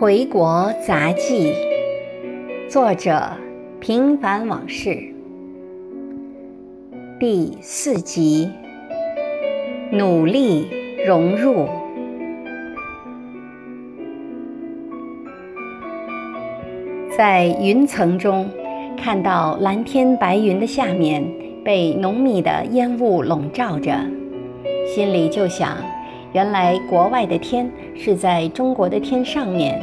回国杂记，作者平凡往事，第四集，努力融入。在云层中，看到蓝天白云的下面被浓密的烟雾笼罩着，心里就想。原来国外的天是在中国的天上面，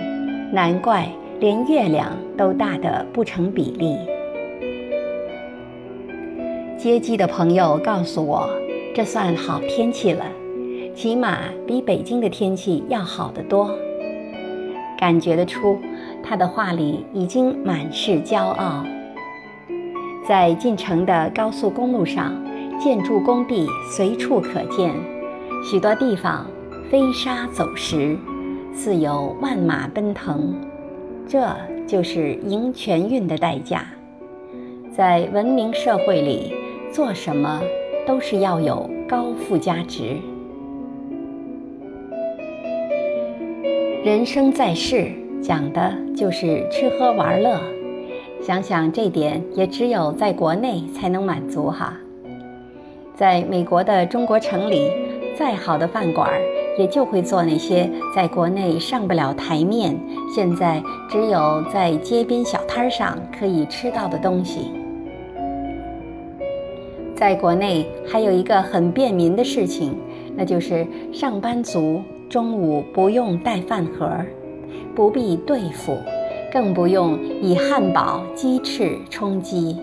难怪连月亮都大得不成比例。接机的朋友告诉我，这算好天气了，起码比北京的天气要好得多。感觉得出，他的话里已经满是骄傲。在进城的高速公路上，建筑工地随处可见。许多地方飞沙走石，似有万马奔腾，这就是赢全运的代价。在文明社会里，做什么都是要有高附加值。人生在世，讲的就是吃喝玩乐。想想这点，也只有在国内才能满足哈。在美国的中国城里。再好的饭馆，也就会做那些在国内上不了台面，现在只有在街边小摊上可以吃到的东西。在国内还有一个很便民的事情，那就是上班族中午不用带饭盒，不必对付，更不用以汉堡、鸡翅充饥。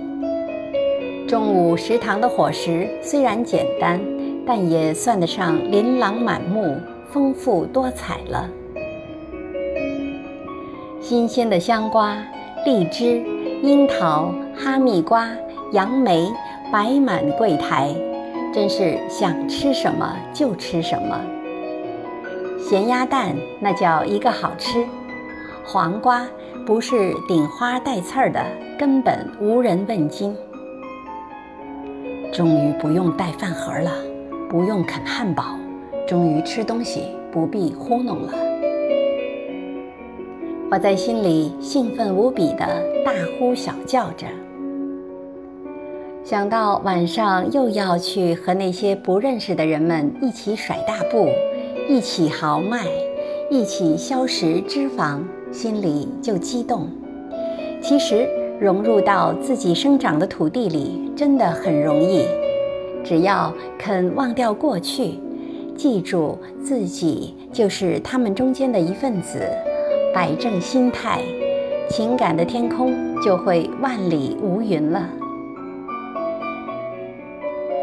中午食堂的伙食虽然简单。但也算得上琳琅满目、丰富多彩了。新鲜的香瓜、荔枝、樱桃、哈密瓜、杨梅摆满柜台，真是想吃什么就吃什么。咸鸭蛋那叫一个好吃，黄瓜不是顶花带刺儿的，根本无人问津。终于不用带饭盒了。不用啃汉堡，终于吃东西不必糊弄了。我在心里兴奋无比的大呼小叫着，想到晚上又要去和那些不认识的人们一起甩大步，一起豪迈，一起消食脂肪，心里就激动。其实融入到自己生长的土地里，真的很容易。只要肯忘掉过去，记住自己就是他们中间的一份子，摆正心态，情感的天空就会万里无云了。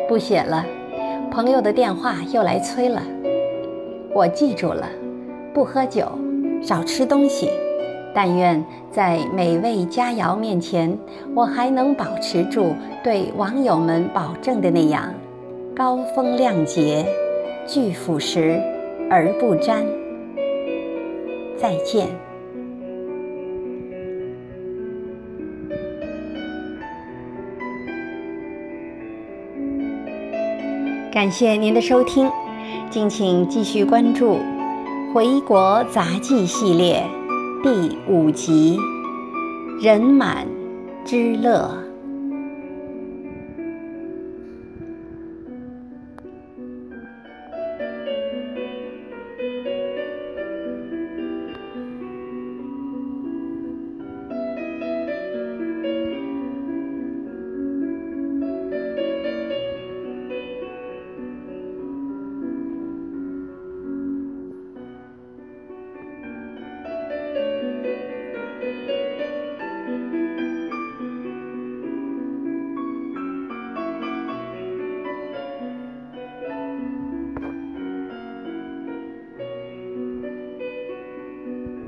不写了，朋友的电话又来催了。我记住了，不喝酒，少吃东西。但愿在美味佳肴面前，我还能保持住对网友们保证的那样，高风亮节，拒腐蚀而不沾。再见。感谢您的收听，敬请继续关注《回国杂记》系列。第五集，人满之乐。